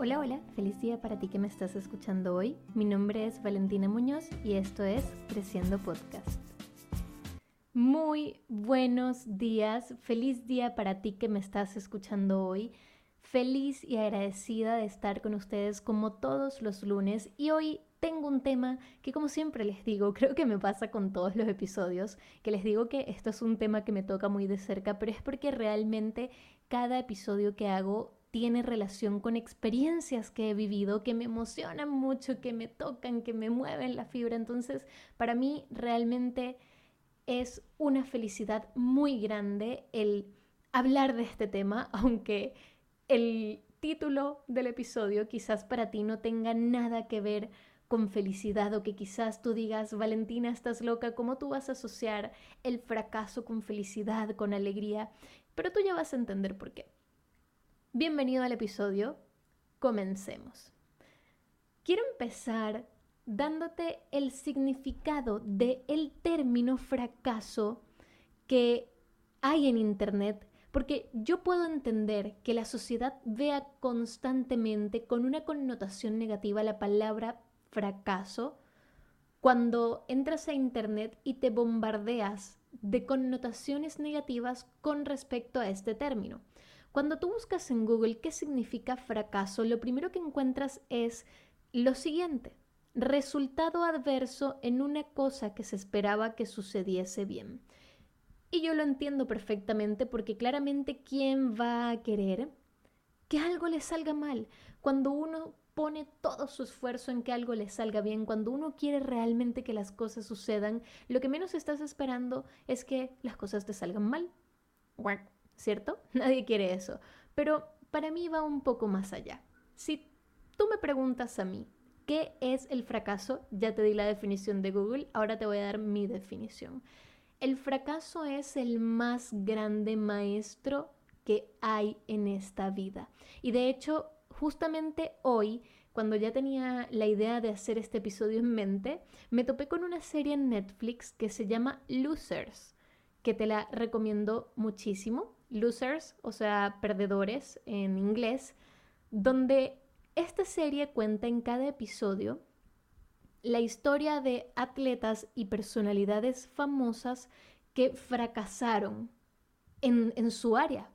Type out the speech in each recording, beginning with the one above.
Hola, hola, feliz día para ti que me estás escuchando hoy. Mi nombre es Valentina Muñoz y esto es Creciendo Podcast. Muy buenos días, feliz día para ti que me estás escuchando hoy. Feliz y agradecida de estar con ustedes como todos los lunes y hoy tengo un tema que como siempre les digo, creo que me pasa con todos los episodios, que les digo que esto es un tema que me toca muy de cerca, pero es porque realmente cada episodio que hago tiene relación con experiencias que he vivido, que me emocionan mucho, que me tocan, que me mueven la fibra. Entonces, para mí realmente es una felicidad muy grande el hablar de este tema, aunque el título del episodio quizás para ti no tenga nada que ver con felicidad o que quizás tú digas, Valentina, estás loca, ¿cómo tú vas a asociar el fracaso con felicidad, con alegría? Pero tú ya vas a entender por qué. Bienvenido al episodio. Comencemos. Quiero empezar dándote el significado del el término fracaso que hay en Internet, porque yo puedo entender que la sociedad vea constantemente con una connotación negativa la palabra fracaso cuando entras a Internet y te bombardeas de connotaciones negativas con respecto a este término. Cuando tú buscas en Google qué significa fracaso, lo primero que encuentras es lo siguiente, resultado adverso en una cosa que se esperaba que sucediese bien. Y yo lo entiendo perfectamente porque claramente ¿quién va a querer que algo le salga mal? Cuando uno pone todo su esfuerzo en que algo le salga bien, cuando uno quiere realmente que las cosas sucedan, lo que menos estás esperando es que las cosas te salgan mal. ¿Cierto? Nadie quiere eso. Pero para mí va un poco más allá. Si tú me preguntas a mí, ¿qué es el fracaso? Ya te di la definición de Google, ahora te voy a dar mi definición. El fracaso es el más grande maestro que hay en esta vida. Y de hecho, justamente hoy, cuando ya tenía la idea de hacer este episodio en mente, me topé con una serie en Netflix que se llama Losers, que te la recomiendo muchísimo losers, o sea, perdedores en inglés, donde esta serie cuenta en cada episodio la historia de atletas y personalidades famosas que fracasaron en, en, su área.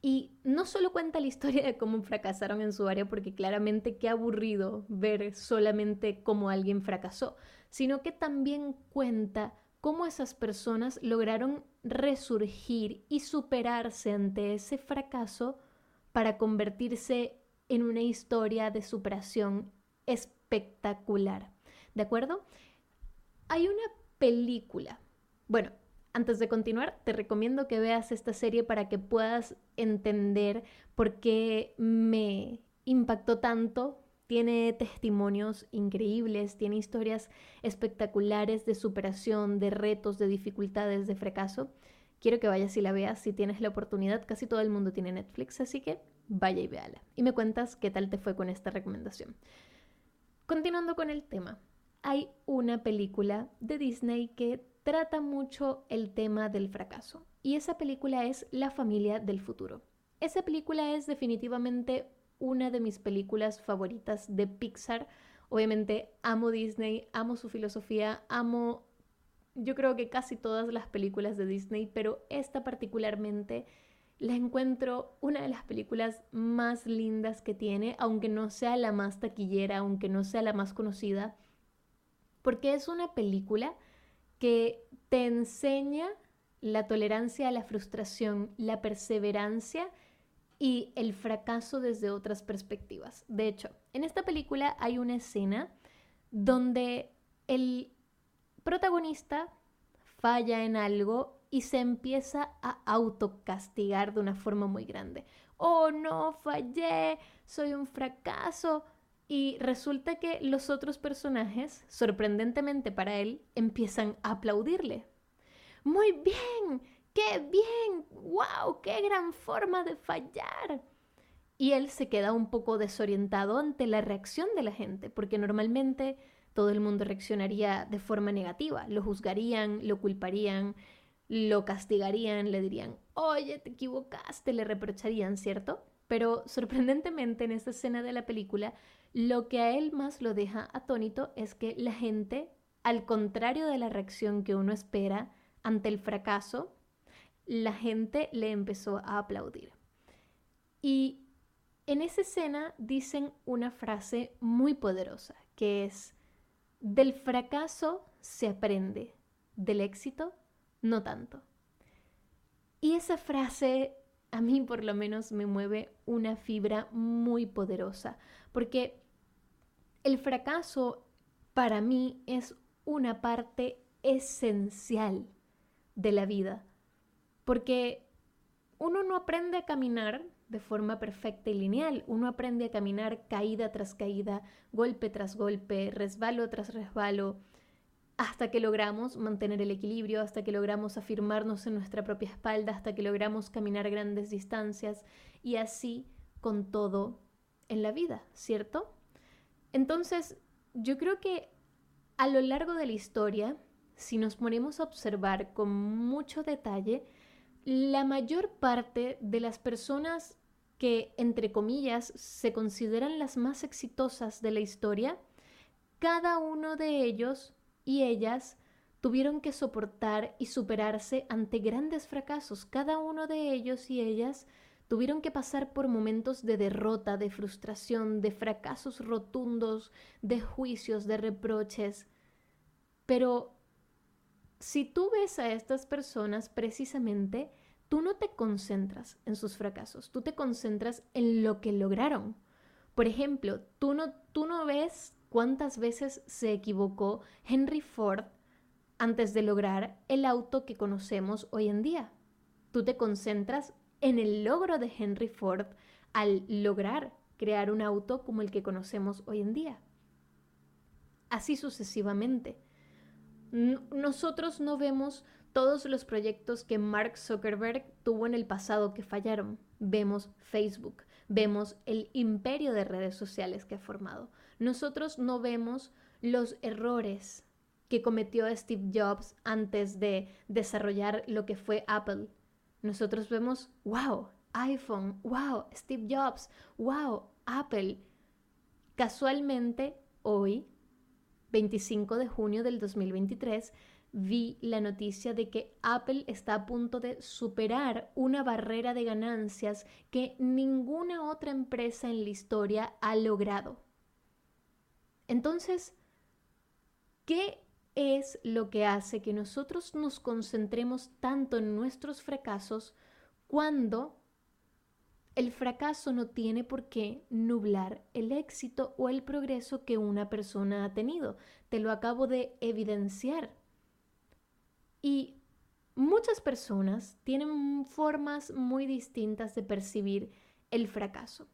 Y no solo cuenta la historia de cómo fracasaron en su área, porque claramente qué aburrido ver solamente cómo alguien fracasó, sino que también cuenta cómo esas personas lograron resurgir y superarse ante ese fracaso para convertirse en una historia de superación espectacular. ¿De acuerdo? Hay una película. Bueno, antes de continuar, te recomiendo que veas esta serie para que puedas entender por qué me impactó tanto tiene testimonios increíbles, tiene historias espectaculares de superación, de retos, de dificultades, de fracaso. Quiero que vayas y la veas si tienes la oportunidad. Casi todo el mundo tiene Netflix, así que vaya y véala. Y me cuentas qué tal te fue con esta recomendación. Continuando con el tema, hay una película de Disney que trata mucho el tema del fracaso. Y esa película es La familia del futuro. Esa película es definitivamente una de mis películas favoritas de Pixar. Obviamente amo Disney, amo su filosofía, amo yo creo que casi todas las películas de Disney, pero esta particularmente la encuentro una de las películas más lindas que tiene, aunque no sea la más taquillera, aunque no sea la más conocida, porque es una película que te enseña la tolerancia a la frustración, la perseverancia y el fracaso desde otras perspectivas. De hecho, en esta película hay una escena donde el protagonista falla en algo y se empieza a autocastigar de una forma muy grande. Oh, no, fallé, soy un fracaso. Y resulta que los otros personajes, sorprendentemente para él, empiezan a aplaudirle. Muy bien, ¡Qué bien! ¡Wow! ¡Qué gran forma de fallar! Y él se queda un poco desorientado ante la reacción de la gente, porque normalmente todo el mundo reaccionaría de forma negativa, lo juzgarían, lo culparían, lo castigarían, le dirían, oye, te equivocaste, le reprocharían, ¿cierto? pero sorprendentemente en esta escena de la película, lo que a él más lo deja atónito es que la gente, al contrario de la reacción que uno espera ante el fracaso, la gente le empezó a aplaudir. Y en esa escena dicen una frase muy poderosa, que es, del fracaso se aprende, del éxito no tanto. Y esa frase a mí por lo menos me mueve una fibra muy poderosa, porque el fracaso para mí es una parte esencial de la vida, porque uno no aprende a caminar de forma perfecta y lineal, uno aprende a caminar caída tras caída, golpe tras golpe, resbalo tras resbalo, hasta que logramos mantener el equilibrio, hasta que logramos afirmarnos en nuestra propia espalda, hasta que logramos caminar grandes distancias y así con todo en la vida, ¿cierto? Entonces, yo creo que a lo largo de la historia, si nos ponemos a observar con mucho detalle, la mayor parte de las personas que, entre comillas, se consideran las más exitosas de la historia, cada uno de ellos y ellas tuvieron que soportar y superarse ante grandes fracasos. Cada uno de ellos y ellas tuvieron que pasar por momentos de derrota, de frustración, de fracasos rotundos, de juicios, de reproches. Pero si tú ves a estas personas precisamente, tú no te concentras en sus fracasos, tú te concentras en lo que lograron. Por ejemplo, tú no, tú no ves cuántas veces se equivocó Henry Ford antes de lograr el auto que conocemos hoy en día. Tú te concentras en el logro de Henry Ford al lograr crear un auto como el que conocemos hoy en día. Así sucesivamente. Nosotros no vemos todos los proyectos que Mark Zuckerberg tuvo en el pasado que fallaron. Vemos Facebook, vemos el imperio de redes sociales que ha formado. Nosotros no vemos los errores que cometió Steve Jobs antes de desarrollar lo que fue Apple. Nosotros vemos, wow, iPhone, wow, Steve Jobs, wow, Apple. Casualmente, hoy, 25 de junio del 2023, vi la noticia de que Apple está a punto de superar una barrera de ganancias que ninguna otra empresa en la historia ha logrado. Entonces, ¿qué es lo que hace que nosotros nos concentremos tanto en nuestros fracasos cuando el fracaso no tiene por qué nublar el éxito o el progreso que una persona ha tenido? Te lo acabo de evidenciar y muchas personas tienen formas muy distintas de percibir el fracaso.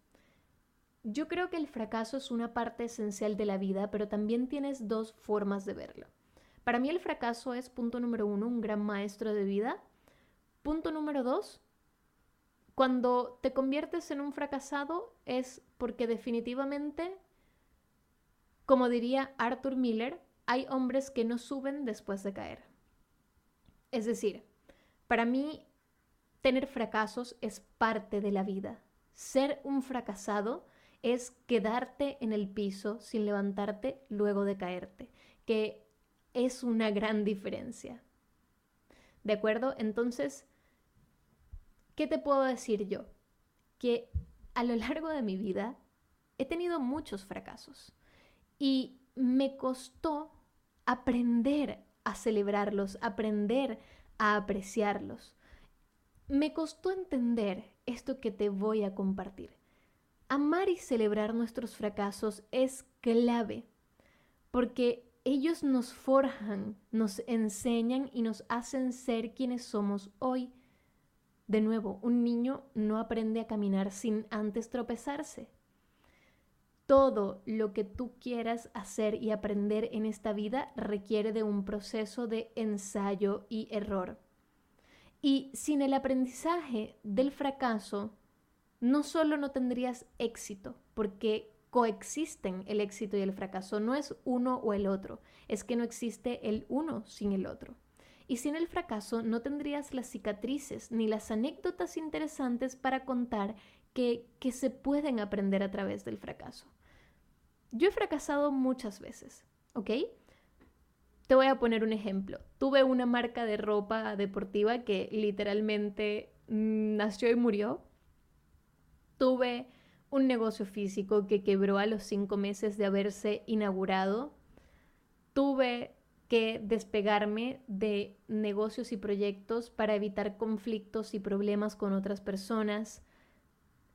Yo creo que el fracaso es una parte esencial de la vida, pero también tienes dos formas de verlo. Para mí el fracaso es, punto número uno, un gran maestro de vida. Punto número dos, cuando te conviertes en un fracasado es porque definitivamente, como diría Arthur Miller, hay hombres que no suben después de caer. Es decir, para mí tener fracasos es parte de la vida. Ser un fracasado es quedarte en el piso sin levantarte luego de caerte, que es una gran diferencia. ¿De acuerdo? Entonces, ¿qué te puedo decir yo? Que a lo largo de mi vida he tenido muchos fracasos y me costó aprender a celebrarlos, aprender a apreciarlos. Me costó entender esto que te voy a compartir. Amar y celebrar nuestros fracasos es clave, porque ellos nos forjan, nos enseñan y nos hacen ser quienes somos hoy. De nuevo, un niño no aprende a caminar sin antes tropezarse todo lo que tú quieras hacer y aprender en esta vida requiere de un proceso de ensayo y error. Y sin el aprendizaje del fracaso, no solo no tendrías éxito, porque coexisten el éxito y el fracaso, no es uno o el otro, es que no existe el uno sin el otro. Y sin el fracaso no tendrías las cicatrices ni las anécdotas interesantes para contar que, que se pueden aprender a través del fracaso. Yo he fracasado muchas veces, ¿ok? Te voy a poner un ejemplo. Tuve una marca de ropa deportiva que literalmente nació y murió. Tuve un negocio físico que quebró a los cinco meses de haberse inaugurado. Tuve que despegarme de negocios y proyectos para evitar conflictos y problemas con otras personas.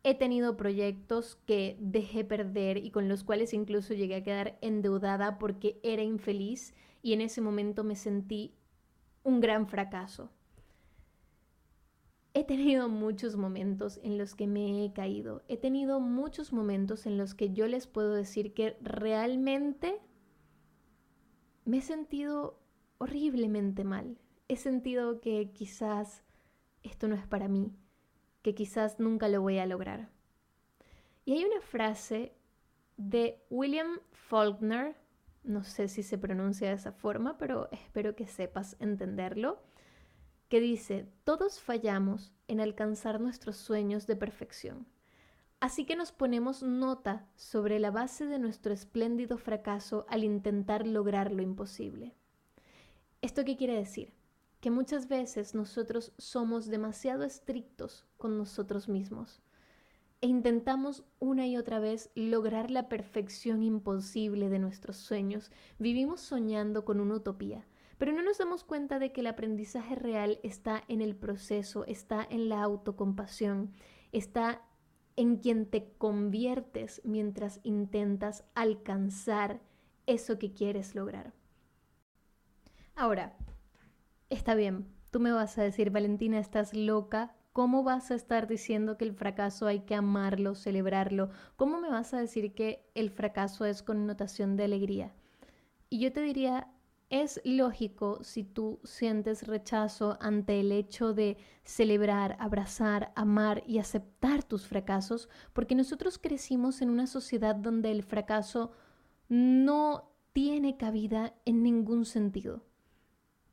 He tenido proyectos que dejé perder y con los cuales incluso llegué a quedar endeudada porque era infeliz y en ese momento me sentí un gran fracaso. He tenido muchos momentos en los que me he caído. He tenido muchos momentos en los que yo les puedo decir que realmente me he sentido horriblemente mal. He sentido que quizás esto no es para mí que quizás nunca lo voy a lograr. Y hay una frase de William Faulkner, no sé si se pronuncia de esa forma, pero espero que sepas entenderlo, que dice, todos fallamos en alcanzar nuestros sueños de perfección. Así que nos ponemos nota sobre la base de nuestro espléndido fracaso al intentar lograr lo imposible. ¿Esto qué quiere decir? que muchas veces nosotros somos demasiado estrictos con nosotros mismos e intentamos una y otra vez lograr la perfección imposible de nuestros sueños. Vivimos soñando con una utopía, pero no nos damos cuenta de que el aprendizaje real está en el proceso, está en la autocompasión, está en quien te conviertes mientras intentas alcanzar eso que quieres lograr. Ahora, Está bien, tú me vas a decir, Valentina, estás loca. ¿Cómo vas a estar diciendo que el fracaso hay que amarlo, celebrarlo? ¿Cómo me vas a decir que el fracaso es connotación de alegría? Y yo te diría, es lógico si tú sientes rechazo ante el hecho de celebrar, abrazar, amar y aceptar tus fracasos, porque nosotros crecimos en una sociedad donde el fracaso no tiene cabida en ningún sentido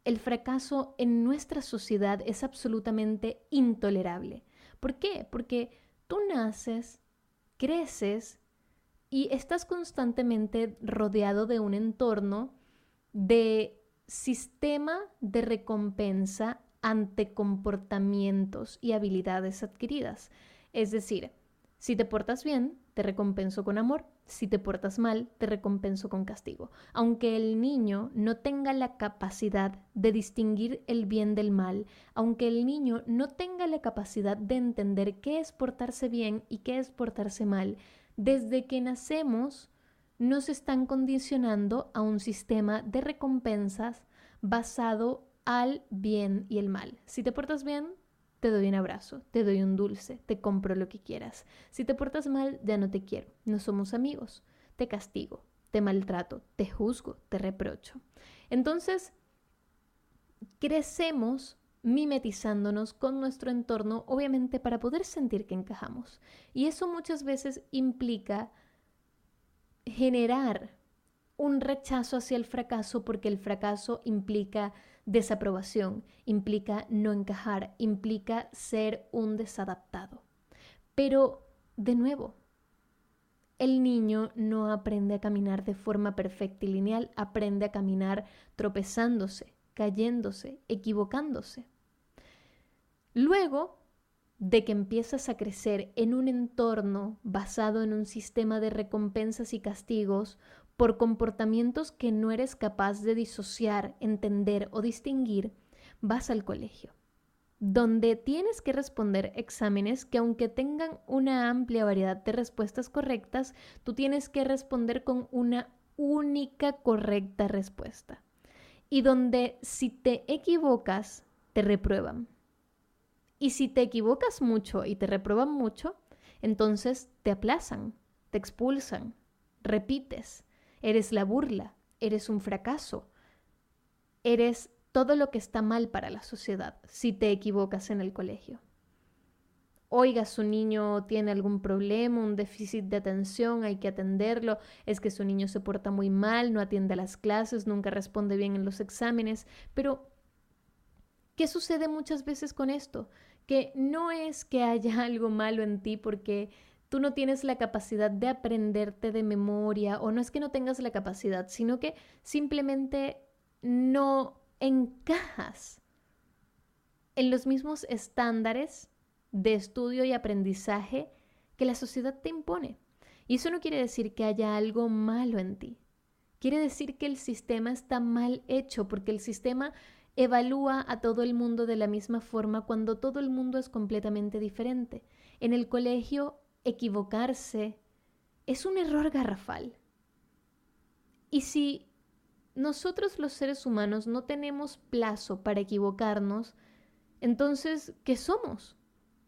el fracaso en nuestra sociedad es absolutamente intolerable. ¿Por qué? Porque tú naces, creces y estás constantemente rodeado de un entorno de sistema de recompensa ante comportamientos y habilidades adquiridas. Es decir, si te portas bien, te recompenso con amor. Si te portas mal, te recompenso con castigo. Aunque el niño no tenga la capacidad de distinguir el bien del mal, aunque el niño no tenga la capacidad de entender qué es portarse bien y qué es portarse mal, desde que nacemos nos están condicionando a un sistema de recompensas basado al bien y el mal. Si te portas bien, te doy un abrazo, te doy un dulce, te compro lo que quieras. Si te portas mal, ya no te quiero, no somos amigos, te castigo, te maltrato, te juzgo, te reprocho. Entonces, crecemos mimetizándonos con nuestro entorno, obviamente para poder sentir que encajamos. Y eso muchas veces implica generar un rechazo hacia el fracaso porque el fracaso implica desaprobación, implica no encajar, implica ser un desadaptado. Pero, de nuevo, el niño no aprende a caminar de forma perfecta y lineal, aprende a caminar tropezándose, cayéndose, equivocándose. Luego de que empiezas a crecer en un entorno basado en un sistema de recompensas y castigos, por comportamientos que no eres capaz de disociar, entender o distinguir, vas al colegio, donde tienes que responder exámenes que aunque tengan una amplia variedad de respuestas correctas, tú tienes que responder con una única correcta respuesta. Y donde si te equivocas, te reprueban. Y si te equivocas mucho y te reprueban mucho, entonces te aplazan, te expulsan, repites, eres la burla, eres un fracaso, eres todo lo que está mal para la sociedad si te equivocas en el colegio. Oiga, su niño tiene algún problema, un déficit de atención, hay que atenderlo, es que su niño se porta muy mal, no atiende a las clases, nunca responde bien en los exámenes, pero ¿qué sucede muchas veces con esto? Que no es que haya algo malo en ti porque tú no tienes la capacidad de aprenderte de memoria o no es que no tengas la capacidad, sino que simplemente no encajas en los mismos estándares de estudio y aprendizaje que la sociedad te impone. Y eso no quiere decir que haya algo malo en ti. Quiere decir que el sistema está mal hecho porque el sistema evalúa a todo el mundo de la misma forma cuando todo el mundo es completamente diferente. En el colegio, equivocarse es un error garrafal. Y si nosotros los seres humanos no tenemos plazo para equivocarnos, entonces, ¿qué somos?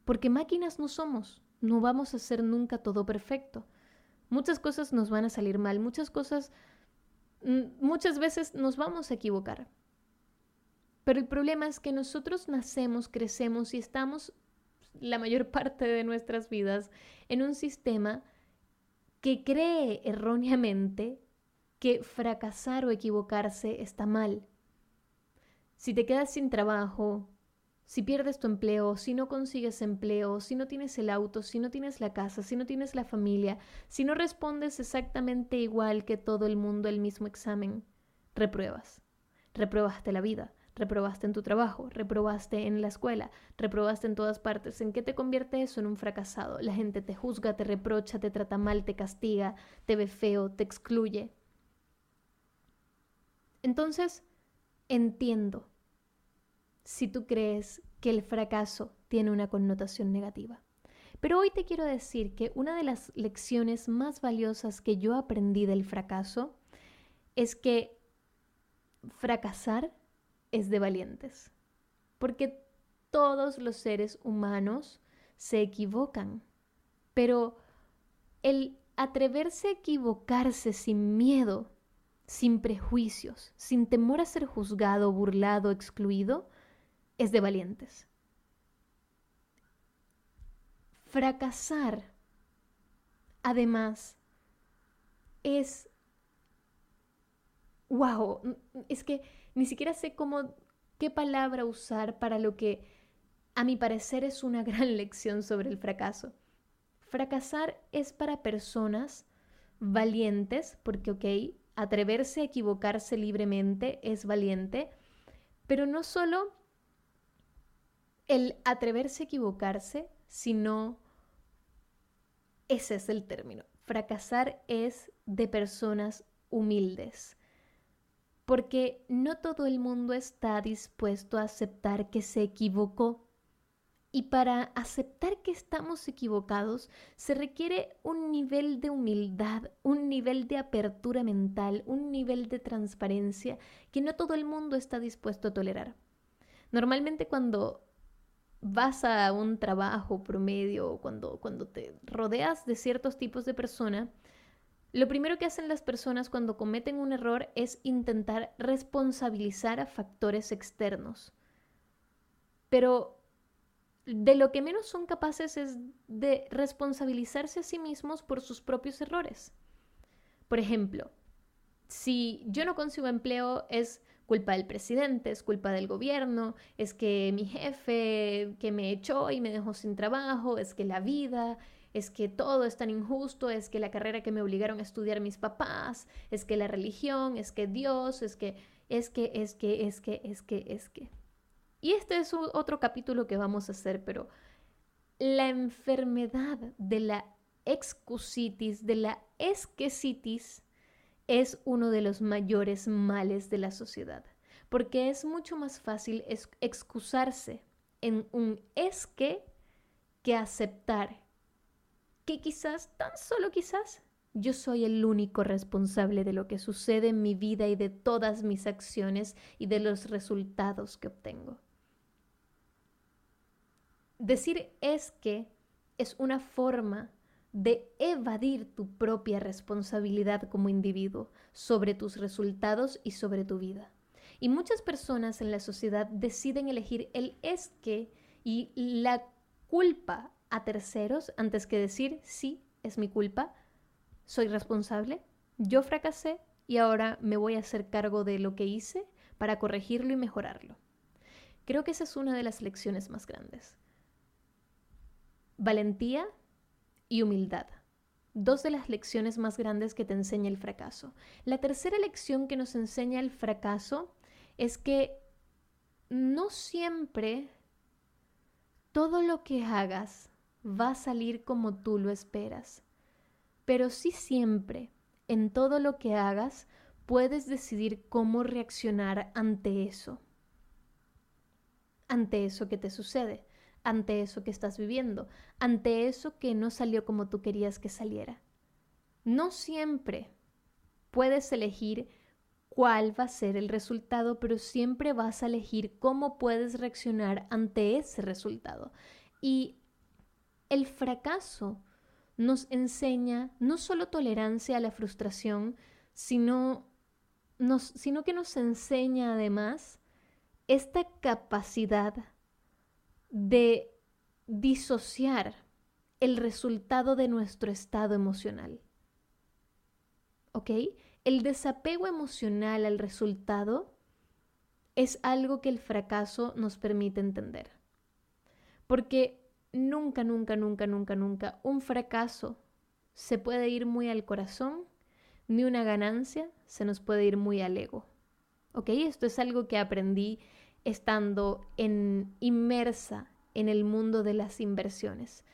Porque máquinas no somos, no vamos a hacer nunca todo perfecto. Muchas cosas nos van a salir mal, muchas cosas, mm, muchas veces nos vamos a equivocar. Pero el problema es que nosotros nacemos, crecemos y estamos la mayor parte de nuestras vidas en un sistema que cree erróneamente que fracasar o equivocarse está mal. Si te quedas sin trabajo, si pierdes tu empleo, si no consigues empleo, si no tienes el auto, si no tienes la casa, si no tienes la familia, si no respondes exactamente igual que todo el mundo el mismo examen, repruebas. Reprobaste la vida, reprobaste en tu trabajo, reprobaste en la escuela, reprobaste en todas partes. ¿En qué te convierte eso en un fracasado? La gente te juzga, te reprocha, te trata mal, te castiga, te ve feo, te excluye. Entonces, entiendo si tú crees que el fracaso tiene una connotación negativa. Pero hoy te quiero decir que una de las lecciones más valiosas que yo aprendí del fracaso es que fracasar es de valientes. Porque todos los seres humanos se equivocan. Pero el atreverse a equivocarse sin miedo, sin prejuicios, sin temor a ser juzgado, burlado, excluido, es de valientes. Fracasar, además, es... ¡Wow! Es que ni siquiera sé cómo, qué palabra usar para lo que a mi parecer es una gran lección sobre el fracaso. Fracasar es para personas valientes, porque, ok, atreverse a equivocarse libremente es valiente, pero no solo el atreverse a equivocarse, sino ese es el término. Fracasar es de personas humildes, porque no todo el mundo está dispuesto a aceptar que se equivocó. Y para aceptar que estamos equivocados se requiere un nivel de humildad, un nivel de apertura mental, un nivel de transparencia que no todo el mundo está dispuesto a tolerar. Normalmente cuando vas a un trabajo promedio, cuando, cuando te rodeas de ciertos tipos de persona, lo primero que hacen las personas cuando cometen un error es intentar responsabilizar a factores externos. Pero de lo que menos son capaces es de responsabilizarse a sí mismos por sus propios errores. Por ejemplo, si yo no consigo empleo es culpa del presidente, es culpa del gobierno, es que mi jefe que me echó y me dejó sin trabajo, es que la vida, es que todo es tan injusto, es que la carrera que me obligaron a estudiar mis papás, es que la religión, es que Dios, es que, es que, es que, es que, es que, es que. Y este es otro capítulo que vamos a hacer, pero la enfermedad de la excusitis, de la esquecitis, es uno de los mayores males de la sociedad, porque es mucho más fácil excusarse en un es que que aceptar que quizás, tan solo quizás, yo soy el único responsable de lo que sucede en mi vida y de todas mis acciones y de los resultados que obtengo. Decir es que es una forma de evadir tu propia responsabilidad como individuo sobre tus resultados y sobre tu vida. Y muchas personas en la sociedad deciden elegir el es que y la culpa a terceros antes que decir sí, es mi culpa, soy responsable, yo fracasé y ahora me voy a hacer cargo de lo que hice para corregirlo y mejorarlo. Creo que esa es una de las lecciones más grandes. valentía y humildad. Dos de las lecciones más grandes que te enseña el fracaso. La tercera lección que nos enseña el fracaso es que no siempre todo lo que hagas va a salir como tú lo esperas, pero sí siempre, en todo lo que hagas, puedes decidir cómo reaccionar ante eso, ante eso que te sucede, ante eso que estás viviendo, ante eso que no salió como tú querías que saliera. No siempre puedes elegir cuál va a ser el resultado, pero siempre vas a elegir cómo puedes reaccionar ante ese resultado. Y el fracaso nos enseña no solo tolerancia a la frustración, sino, sino que nos enseña además esta capacidad de disociar el resultado de nuestro estado emocional. ¿Ok? El desapego emocional al resultado es algo que el fracaso nos permite entender. Porque nunca, nunca, nunca, nunca, nunca un fracaso se puede ir muy al corazón, ni una ganancia se nos puede ir muy al ego. ¿Ok? Esto es algo que aprendí estando en, inmersa en el mundo de las inversiones.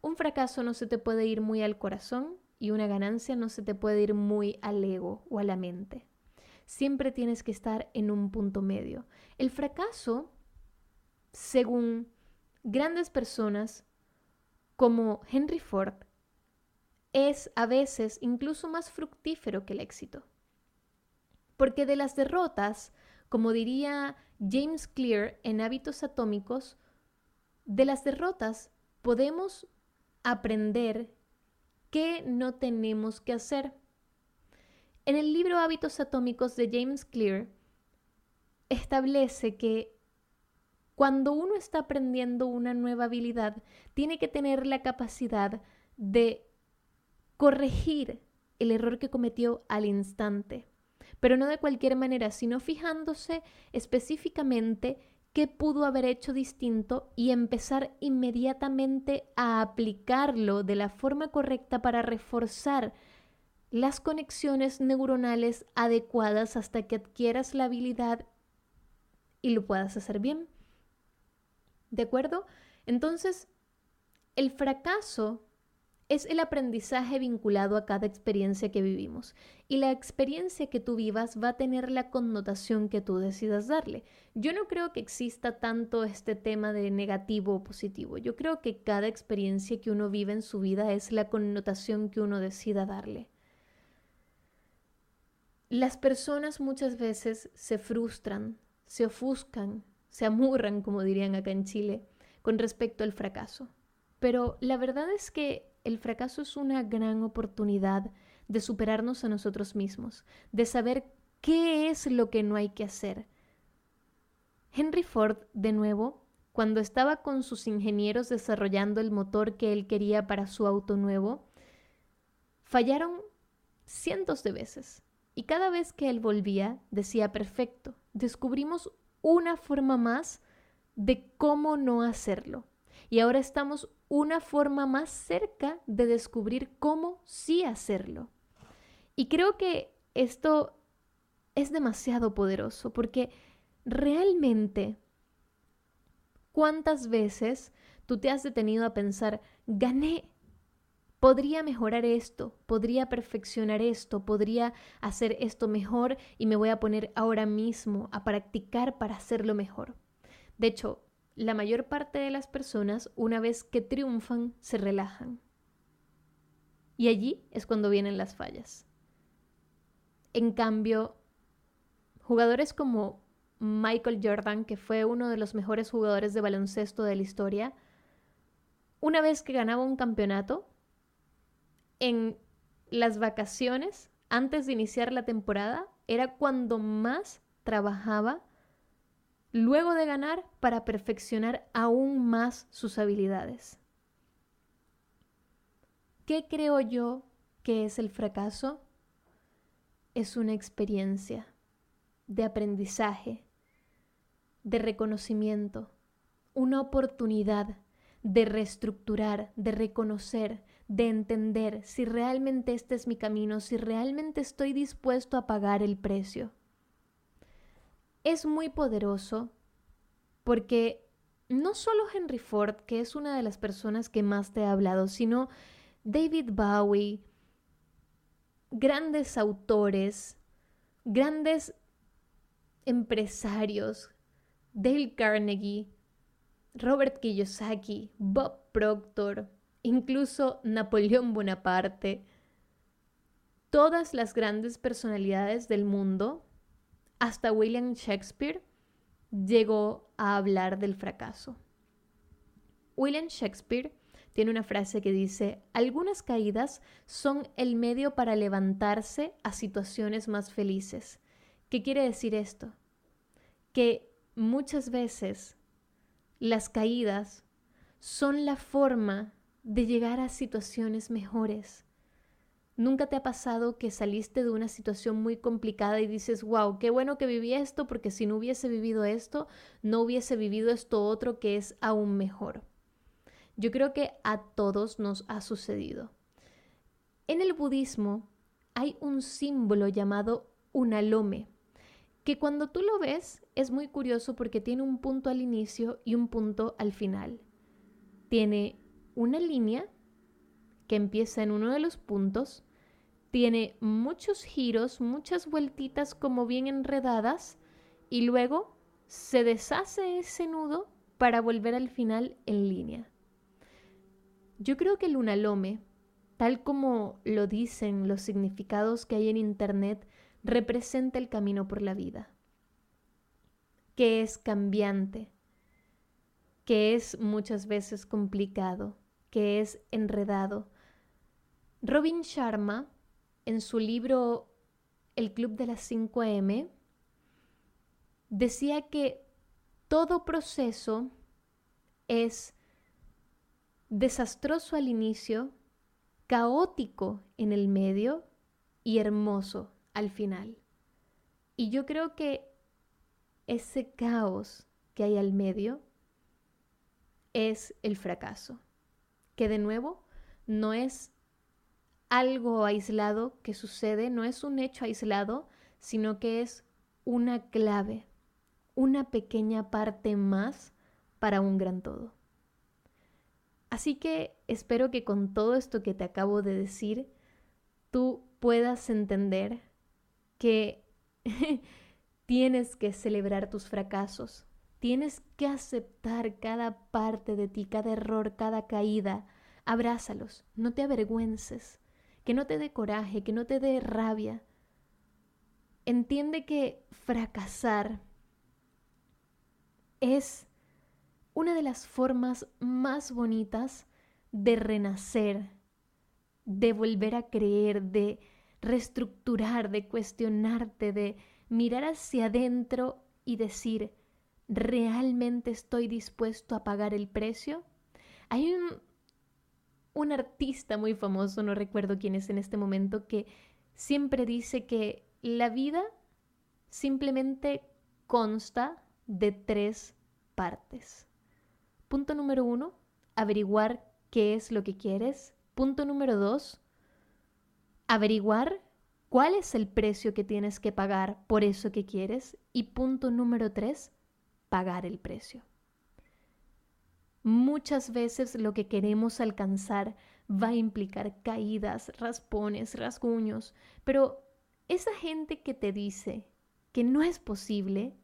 Un fracaso no se te puede ir muy al corazón y una ganancia no se te puede ir muy al ego o a la mente. Siempre tienes que estar en un punto medio. El fracaso, según grandes personas como Henry Ford, es a veces incluso más fructífero que el éxito. Porque de las derrotas, como diría James Clear en Hábitos Atómicos, de las derrotas podemos aprender qué no tenemos que hacer. En el libro Hábitos Atómicos de James Clear establece que cuando uno está aprendiendo una nueva habilidad, tiene que tener la capacidad de corregir el error que cometió al instante, pero no de cualquier manera, sino fijándose específicamente qué pudo haber hecho distinto y empezar inmediatamente a aplicarlo de la forma correcta para reforzar las conexiones neuronales adecuadas hasta que adquieras la habilidad y lo puedas hacer bien. ¿De acuerdo? Entonces, el fracaso es el aprendizaje vinculado a cada experiencia que vivimos. Y la experiencia que tú vivas va a tener la connotación que tú decidas darle. Yo no creo que exista tanto este tema de negativo o positivo. Yo creo que cada experiencia que uno vive en su vida es la connotación que uno decida darle. Las personas muchas veces se frustran, se ofuscan, se amurran, como dirían acá en Chile, con respecto al fracaso. Pero la verdad es que el fracaso es una gran oportunidad de superarnos a nosotros mismos, de saber qué es lo que no hay que hacer. Henry Ford, de nuevo, cuando estaba con sus ingenieros desarrollando el motor que él quería para su auto nuevo, fallaron cientos de veces. Y cada vez que él volvía, decía, perfecto, descubrimos una forma más de cómo no hacerlo. Y ahora estamos una forma más cerca de descubrir cómo sí hacerlo. Y creo que esto es demasiado poderoso porque realmente, ¿cuántas veces tú te has detenido a pensar, gané, podría mejorar esto, podría perfeccionar esto, podría hacer esto mejor y me voy a poner ahora mismo a practicar para hacerlo mejor? De hecho, la mayor parte de las personas, una vez que triunfan, se relajan. Y allí es cuando vienen las fallas. En cambio, jugadores como Michael Jordan, que fue uno de los mejores jugadores de baloncesto de la historia, una vez que ganaba un campeonato, en las vacaciones, antes de iniciar la temporada, era cuando más trabajaba luego de ganar para perfeccionar aún más sus habilidades. ¿Qué creo yo que es el fracaso? Es una experiencia de aprendizaje, de reconocimiento, una oportunidad de reestructurar, de reconocer, de entender si realmente este es mi camino, si realmente estoy dispuesto a pagar el precio. Es muy poderoso porque no solo Henry Ford, que es una de las personas que más te ha hablado, sino David Bowie, grandes autores, grandes empresarios, Dale Carnegie, Robert Kiyosaki, Bob Proctor, incluso Napoleón Bonaparte, todas las grandes personalidades del mundo, hasta William Shakespeare, llegó a hablar del fracaso. William Shakespeare tiene una frase que dice, algunas caídas son el medio para levantarse a situaciones más felices. ¿Qué quiere decir esto? Que muchas veces las caídas son la forma de llegar a situaciones mejores. ¿Nunca te ha pasado que saliste de una situación muy complicada y dices, wow, qué bueno que viví esto porque si no hubiese vivido esto, no hubiese vivido esto otro que es aún mejor? Yo creo que a todos nos ha sucedido. En el budismo hay un símbolo llamado unalome, que cuando tú lo ves es muy curioso porque tiene un punto al inicio y un punto al final. Tiene una línea que empieza en uno de los puntos, tiene muchos giros, muchas vueltitas como bien enredadas y luego se deshace ese nudo para volver al final en línea. Yo creo que el unalome, tal como lo dicen los significados que hay en Internet, representa el camino por la vida, que es cambiante, que es muchas veces complicado, que es enredado. Robin Sharma, en su libro El Club de las 5M, decía que todo proceso es desastroso al inicio, caótico en el medio y hermoso al final. Y yo creo que ese caos que hay al medio es el fracaso, que de nuevo no es algo aislado que sucede, no es un hecho aislado, sino que es una clave, una pequeña parte más para un gran todo. Así que espero que con todo esto que te acabo de decir, tú puedas entender que tienes que celebrar tus fracasos, tienes que aceptar cada parte de ti, cada error, cada caída. Abrázalos, no te avergüences, que no te dé coraje, que no te dé rabia. Entiende que fracasar es una de las formas más bonitas de renacer, de volver a creer, de reestructurar, de cuestionarte, de mirar hacia adentro y decir, ¿realmente estoy dispuesto a pagar el precio? Hay un, un artista muy famoso, no recuerdo quién es en este momento, que siempre dice que la vida simplemente consta de tres partes. Punto número uno, averiguar qué es lo que quieres. Punto número dos, averiguar cuál es el precio que tienes que pagar por eso que quieres. Y punto número tres, pagar el precio. Muchas veces lo que queremos alcanzar va a implicar caídas, raspones, rasguños, pero esa gente que te dice que no es posible,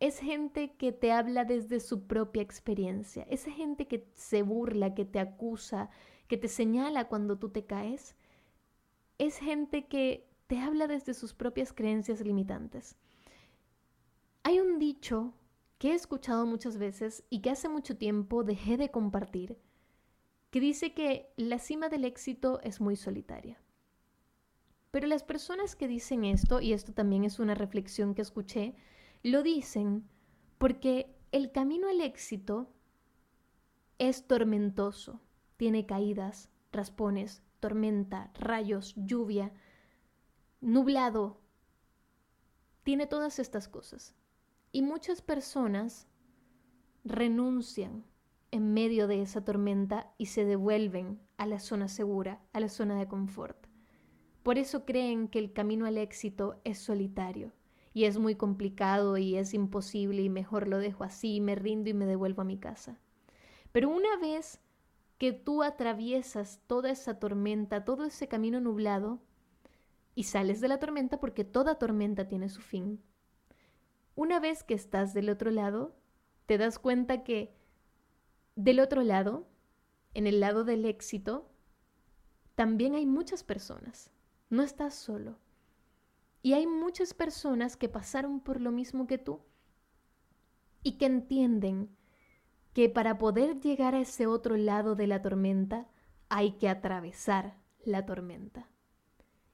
es gente que te habla desde su propia experiencia, esa gente que se burla, que te acusa, que te señala cuando tú te caes, es gente que te habla desde sus propias creencias limitantes. Hay un dicho que he escuchado muchas veces y que hace mucho tiempo dejé de compartir, que dice que la cima del éxito es muy solitaria. Pero las personas que dicen esto, y esto también es una reflexión que escuché, lo dicen porque el camino al éxito es tormentoso, tiene caídas, raspones, tormenta, rayos, lluvia, nublado, tiene todas estas cosas. Y muchas personas renuncian en medio de esa tormenta y se devuelven a la zona segura, a la zona de confort. Por eso creen que el camino al éxito es solitario y es muy complicado y es imposible y mejor lo dejo así, me rindo y me devuelvo a mi casa. Pero una vez que tú atraviesas toda esa tormenta, todo ese camino nublado, y sales de la tormenta porque toda tormenta tiene su fin. Una vez que estás del otro lado, te das cuenta que del otro lado, en el lado del éxito, también hay muchas personas. No estás solo. Y hay muchas personas que pasaron por lo mismo que tú y que entienden que para poder llegar a ese otro lado de la tormenta hay que atravesar la tormenta.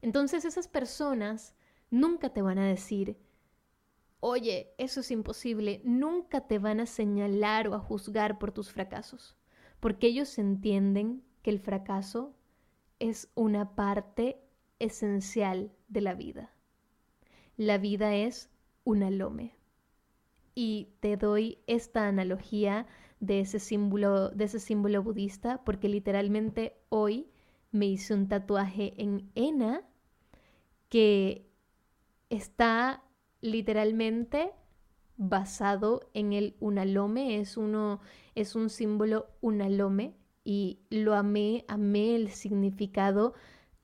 Entonces esas personas nunca te van a decir, oye, eso es imposible, nunca te van a señalar o a juzgar por tus fracasos, porque ellos entienden que el fracaso es una parte esencial de la vida. La vida es un alome. Y te doy esta analogía de ese símbolo, de ese símbolo budista, porque literalmente hoy me hice un tatuaje en henna que está literalmente basado en el unalome, es, uno, es un símbolo unalome y lo amé, amé el significado,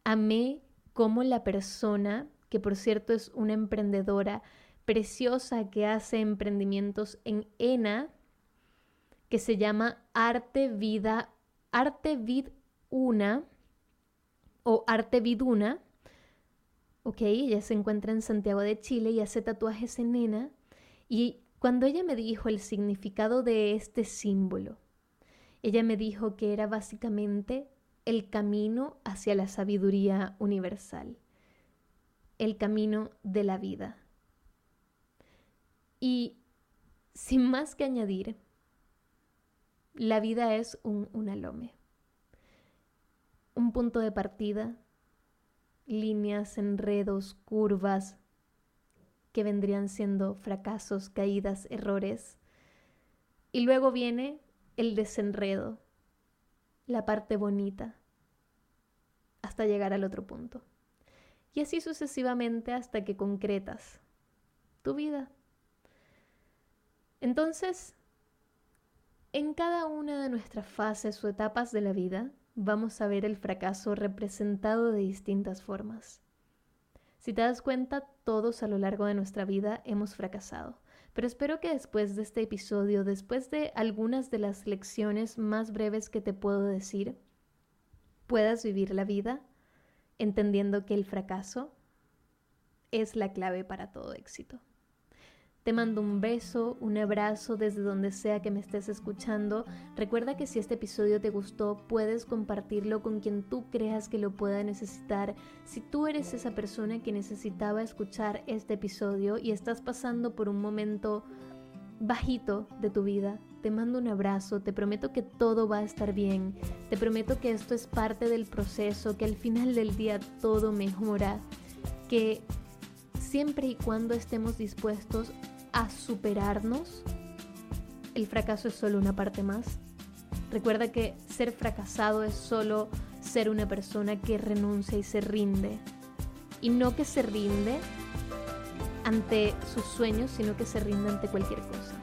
amé como la persona, que por cierto es una emprendedora preciosa que hace emprendimientos en ENA, que se llama Arte Vida, Arte Vid Una o Arte Viduna, ¿ok? Ella se encuentra en Santiago de Chile y hace tatuajes en nena. Y cuando ella me dijo el significado de este símbolo, ella me dijo que era básicamente el camino hacia la sabiduría universal, el camino de la vida. Y sin más que añadir, la vida es un, un alome, un punto de partida líneas, enredos, curvas, que vendrían siendo fracasos, caídas, errores. Y luego viene el desenredo, la parte bonita, hasta llegar al otro punto. Y así sucesivamente hasta que concretas tu vida. Entonces, en cada una de nuestras fases o etapas de la vida, vamos a ver el fracaso representado de distintas formas. Si te das cuenta, todos a lo largo de nuestra vida hemos fracasado, pero espero que después de este episodio, después de algunas de las lecciones más breves que te puedo decir, puedas vivir la vida entendiendo que el fracaso es la clave para todo éxito. Te mando un beso, un abrazo desde donde sea que me estés escuchando. Recuerda que si este episodio te gustó, puedes compartirlo con quien tú creas que lo pueda necesitar. Si tú eres esa persona que necesitaba escuchar este episodio y estás pasando por un momento bajito de tu vida, te mando un abrazo, te prometo que todo va a estar bien, te prometo que esto es parte del proceso, que al final del día todo mejora, que siempre y cuando estemos dispuestos a superarnos, el fracaso es solo una parte más. Recuerda que ser fracasado es solo ser una persona que renuncia y se rinde. Y no que se rinde ante sus sueños, sino que se rinde ante cualquier cosa.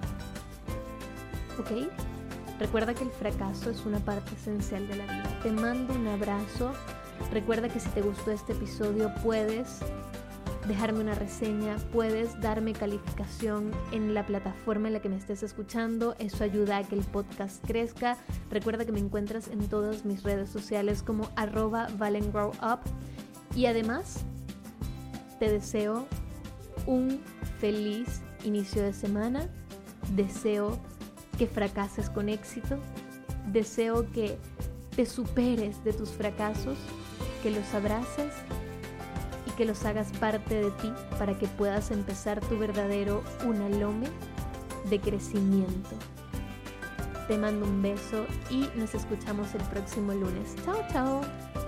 ¿Ok? Recuerda que el fracaso es una parte esencial de la vida. Te mando un abrazo. Recuerda que si te gustó este episodio puedes dejarme una reseña, puedes darme calificación en la plataforma en la que me estés escuchando. Eso ayuda a que el podcast crezca. Recuerda que me encuentras en todas mis redes sociales como arroba valengrowup. Y además, te deseo un feliz inicio de semana. Deseo que fracases con éxito. Deseo que te superes de tus fracasos, que los abraces que los hagas parte de ti para que puedas empezar tu verdadero unalome de crecimiento. Te mando un beso y nos escuchamos el próximo lunes. Chao, chao.